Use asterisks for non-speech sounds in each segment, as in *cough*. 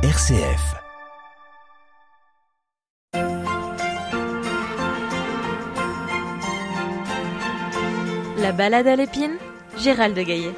RCF. La balade à l'épine, Gérald de Gaillet.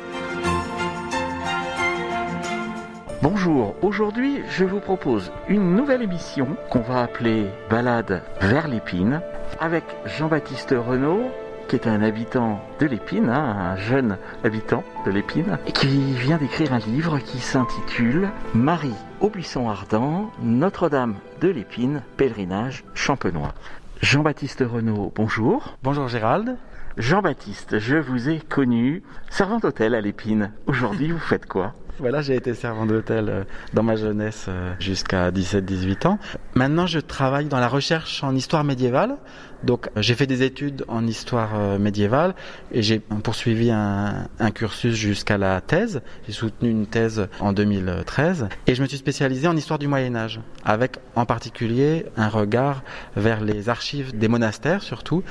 Bonjour, aujourd'hui je vous propose une nouvelle émission qu'on va appeler Balade vers l'épine avec Jean-Baptiste Renaud qui est un habitant de l'épine, hein, un jeune habitant de l'épine, et qui vient d'écrire un livre qui s'intitule Marie au buisson ardent, Notre-Dame de l'épine, pèlerinage champenois. Jean-Baptiste Renaud, bonjour. Bonjour Gérald. Jean-Baptiste, je vous ai connu servant d'hôtel à l'épine. Aujourd'hui, vous faites quoi? Voilà, j'ai été servant d'hôtel euh, dans ma jeunesse euh, jusqu'à 17-18 ans. Maintenant, je travaille dans la recherche en histoire médiévale. Donc, j'ai fait des études en histoire euh, médiévale et j'ai poursuivi un, un cursus jusqu'à la thèse. J'ai soutenu une thèse en 2013 et je me suis spécialisé en histoire du Moyen Âge, avec en particulier un regard vers les archives des monastères surtout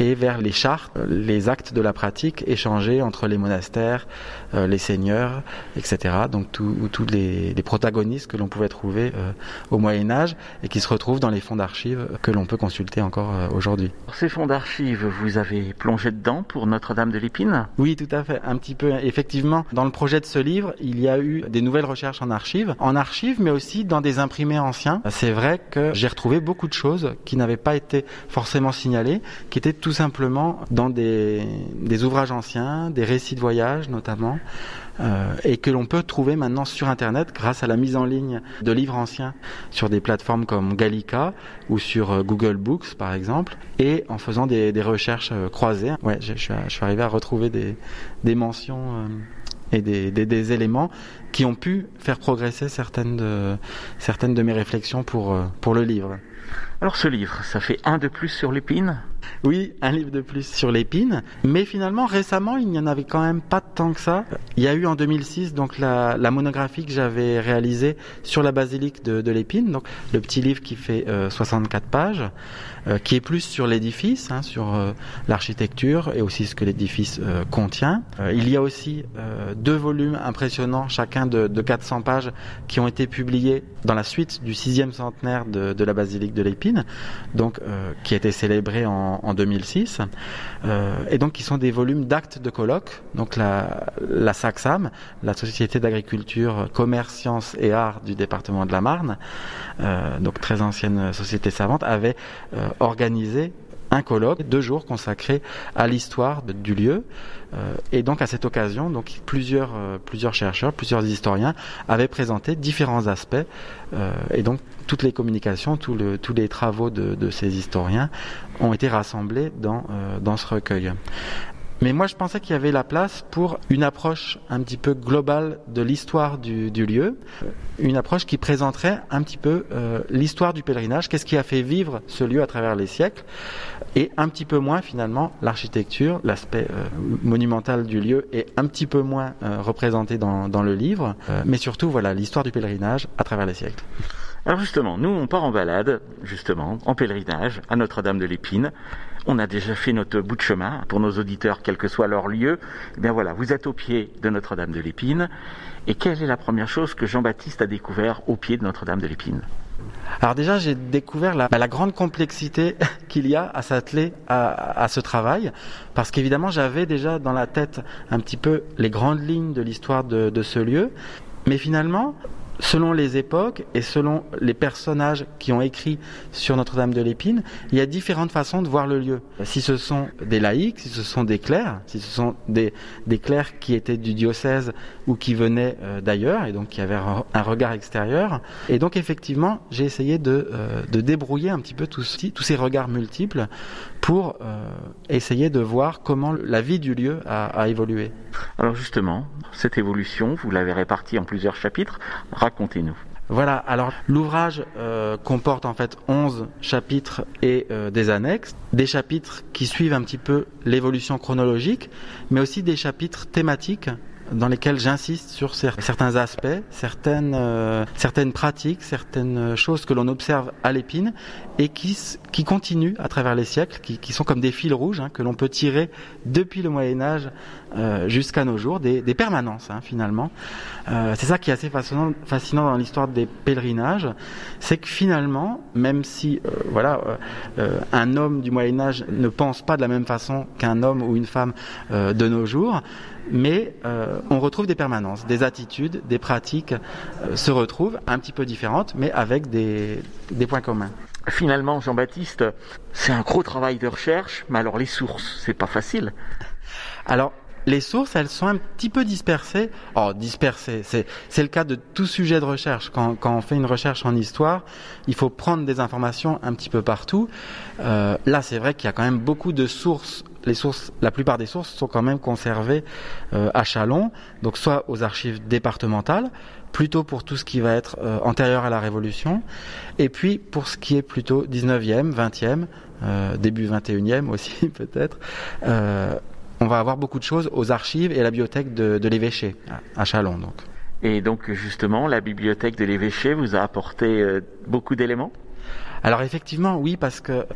et vers les chartes, les actes de la pratique échangés entre les monastères, les seigneurs, etc donc tous les, protagonistes que l'on pouvait trouver euh, au Moyen Âge et qui se retrouvent dans les fonds d'archives que l'on peut consulter encore euh, aujourd'hui. Ces fonds d'archives, vous avez plongé dedans pour Notre-Dame de l'Épine? Oui, tout à fait, un petit peu. Effectivement, dans le projet de ce livre, il y a eu des nouvelles recherches en archives, en archives, mais aussi dans des imprimés anciens. C'est vrai que j'ai retrouvé beaucoup de choses qui n'avaient pas été forcément signalées, qui étaient tout simplement dans des, ouvrages anciens, des récits de voyage notamment. Euh, et que l'on peut trouver maintenant sur Internet grâce à la mise en ligne de livres anciens sur des plateformes comme Gallica ou sur euh, Google Books par exemple, et en faisant des, recherches euh, croisées. Ouais, je, suis, arrivé à retrouver des mentions et des, éléments qui ont pu faire progresser certaines de, mes réflexions pour, pour le livre. Alors ce livre, ça fait un de plus sur l'épine Oui, un livre de plus sur l'épine. Mais finalement, récemment, il n'y en avait quand même pas tant que ça. Il y a eu en 2006 donc la, monographie que j'avais réalisée sur la basilique de, l'épine, donc le petit livre qui fait 64 euh, pages, euh, qui est plus sur l'édifice, hein, sur euh, l'architecture et aussi ce que l'édifice contient. il y a aussi deux volumes impressionnants, chacun de, 400 pages, qui ont été publiés dans la suite du sixième centenaire de, de la basilique de l'Épine, donc qui a été célébré en, en 2006, euh, et donc qui sont des volumes d'actes de colloques. Donc la, SACSAM, la Société d'agriculture, commerce, sciences et arts du département de la Marne, euh, donc très ancienne société savante, avait euh, organisé un colloque, deux jours consacrés à l'histoire du lieu. Euh, et donc à cette occasion, donc plusieurs, euh, plusieurs chercheurs, plusieurs historiens avaient présenté différents aspects. Euh, et donc toutes les communications, tous les travaux de, de, ces historiens ont été rassemblés dans, dans ce recueil. Mais moi, je pensais qu'il y avait la place pour une approche un petit peu globale de l'histoire du, lieu, une approche qui présenterait un petit peu euh, l'histoire du pèlerinage, qu'est-ce qui a fait vivre ce lieu à travers les siècles, et un petit peu moins finalement l'architecture, l'aspect euh, monumental du lieu est un petit peu moins euh, représenté dans, dans, le livre, mais surtout voilà l'histoire du pèlerinage à travers les siècles. Alors justement, nous on part en balade, justement, en pèlerinage à Notre-Dame de l'Épine. On a déjà fait notre bout de chemin pour nos auditeurs, quel que soit leur lieu. Eh bien voilà, vous êtes au pied de Notre-Dame de l'Épine. Et quelle est la première chose que Jean-Baptiste a découvert au pied de Notre-Dame de l'Épine? Alors déjà, j'ai découvert la, grande complexité *laughs* qu'il y a à s'atteler à, ce travail, parce qu'évidemment, j'avais déjà dans la tête un petit peu les grandes lignes de l'histoire de ce lieu, mais finalement, selon les époques et selon les personnages qui ont écrit sur Notre-Dame de l'Épine, il y a différentes façons de voir le lieu. Si ce sont des laïcs, si ce sont des clercs, si ce sont des, clercs qui étaient du diocèse ou qui venaient euh, d'ailleurs et donc qui avaient un regard extérieur. Et donc effectivement, j'ai essayé de, euh, débrouiller un petit peu tous, ces regards multiples pour euh, essayer de voir comment la vie du lieu a évolué. Alors justement, cette évolution, vous l'avez répartie en plusieurs chapitres. Racontez-nous. Voilà, alors l'ouvrage euh, comporte en fait 11 chapitres et euh, des annexes, des chapitres qui suivent un petit peu l'évolution chronologique, mais aussi des chapitres thématiques dans lesquels j'insiste sur certains aspects, certaines, euh, certaines pratiques, certaines choses que l'on observe à l'épine et qui, qui continuent à travers les siècles, qui, qui sont comme des fils rouges hein, que l'on peut tirer depuis le Moyen Âge euh, jusqu'à nos jours, des, des permanences hein, finalement. Euh, c'est ça qui est assez fascinant, dans l'histoire des pèlerinages, c'est que finalement, même si euh, voilà, un homme du Moyen Âge ne pense pas de la même façon qu'un homme ou une femme de nos jours, mais euh, on retrouve des permanences, des attitudes, des pratiques euh, se retrouvent un petit peu différentes, mais avec des, des points communs. Finalement, Jean-Baptiste, c'est un gros travail de recherche, mais alors les sources, c'est pas facile. Alors, les sources, elles sont un petit peu dispersées. Oh, dispersées, c'est, le cas de tout sujet de recherche. Quand, on fait une recherche en histoire, il faut prendre des informations un petit peu partout. Euh, là, c'est vrai qu'il y a quand même beaucoup de sources. Les sources, la plupart des sources sont quand même conservées euh, à Chalon, donc soit aux archives départementales, plutôt pour tout ce qui va être euh, antérieur à la Révolution, et puis pour ce qui est plutôt 19e, 20e, euh, début 21e aussi *laughs* peut-être, on va avoir beaucoup de choses aux archives et à la bibliothèque de, l'évêché à Chalon. Donc. Et donc justement, la bibliothèque de l'évêché vous a apporté euh, beaucoup d'éléments? Alors effectivement, oui, parce que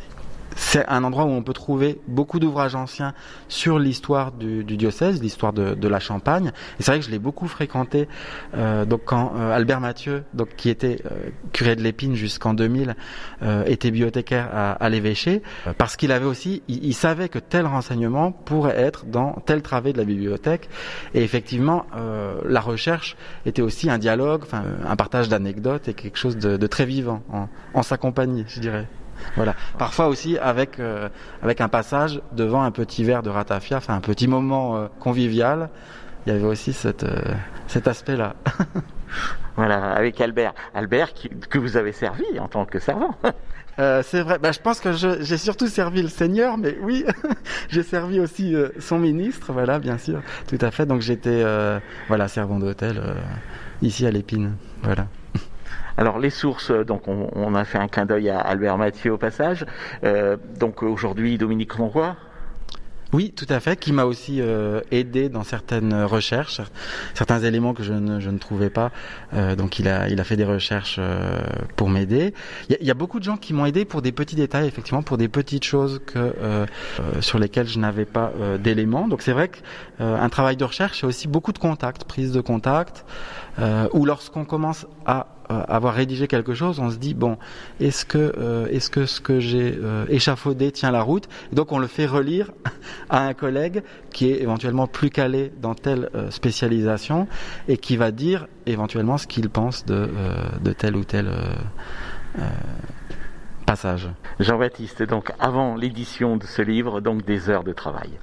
c'est un endroit où on peut trouver beaucoup d'ouvrages anciens sur l'histoire du, diocèse, l'histoire de, la Champagne. Et c'est vrai que je l'ai beaucoup fréquenté. Euh, donc quand euh, Albert Mathieu, donc qui était euh, curé de l'Épine jusqu'en 2000, était bibliothécaire à, l'évêché, parce qu'il avait aussi, il, savait que tel renseignement pourrait être dans tel travée de la bibliothèque. Et effectivement, la recherche était aussi un dialogue, un partage d'anecdotes et quelque chose de, très vivant en sa compagnie, je dirais. Voilà. Parfois aussi avec euh, avec un passage devant un petit verre de ratafia, enfin un petit moment euh, convivial. Il y avait aussi cette, euh, cet aspect-là. *laughs* voilà, avec Albert. Albert que vous avez servi en tant que servant. *laughs* c'est vrai. Bah, je pense que j'ai surtout servi le Seigneur, mais oui, *laughs* j'ai servi aussi son ministre. Voilà, bien sûr, tout à fait. Donc j'étais voilà servant d'hôtel ici à l'Épine. Voilà. Alors les sources, euh, donc on, a fait un clin d'œil à Albert Mathieu au passage. Euh, donc aujourd'hui Dominique Ronroy, oui, tout à fait, qui m'a aussi euh, aidé dans certaines recherches, certains éléments que je ne, je ne trouvais pas. Euh, donc il a, il a fait des recherches euh, pour m'aider. Il y, y, a beaucoup de gens qui m'ont aidé pour des petits détails, effectivement, pour des petites choses que sur lesquelles je n'avais pas d'éléments. Donc c'est vrai qu'un travail de recherche, c'est aussi beaucoup de contacts, prise de contact, ou lorsqu'on commence à avoir rédigé quelque chose, on se dit bon, est-ce que est-ce que ce que j'ai échafaudé tient la route? Donc on le fait relire *laughs* à un collègue qui est éventuellement plus calé dans telle euh, spécialisation et qui va dire éventuellement ce qu'il pense de, euh, de tel ou tel euh, passage. Jean-Baptiste, donc avant l'édition de ce livre, donc des heures de travail.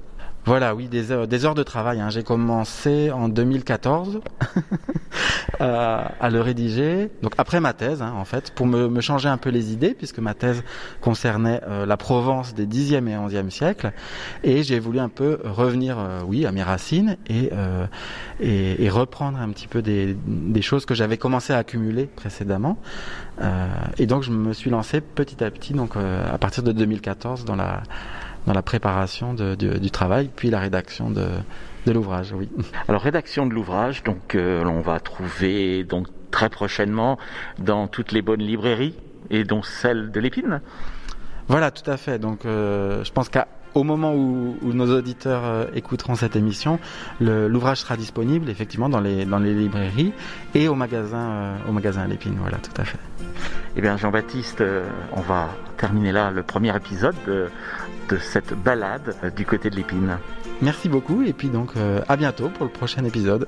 Voilà, oui, des heures, des heures de travail. Hein. J'ai commencé en 2014 *laughs* à, le rédiger, donc après ma thèse, hein, en fait, pour me, changer un peu les idées, puisque ma thèse concernait euh, la Provence des 10e et 11e siècles, et j'ai voulu un peu revenir, euh, oui, à mes racines euh, et, et, reprendre un petit peu des, des choses que j'avais commencé à accumuler précédemment. et donc je me suis lancé petit à petit, donc à partir de 2014, dans la dans la préparation de, du travail, puis la rédaction de, de l'ouvrage, oui. Alors rédaction de l'ouvrage, donc euh, on va trouver donc très prochainement dans toutes les bonnes librairies et dont celle de l'Épine. Voilà, tout à fait. Donc euh, je pense qu'au moment où, où, nos auditeurs euh, écouteront cette émission, l'ouvrage sera disponible effectivement dans les, dans les librairies et au magasin, au magasin à l'Épine. Voilà, tout à fait. Eh bien Jean-Baptiste, on va terminer là le premier épisode de de cette balade du côté de l'épine. Merci beaucoup et puis donc euh, à bientôt pour le prochain épisode.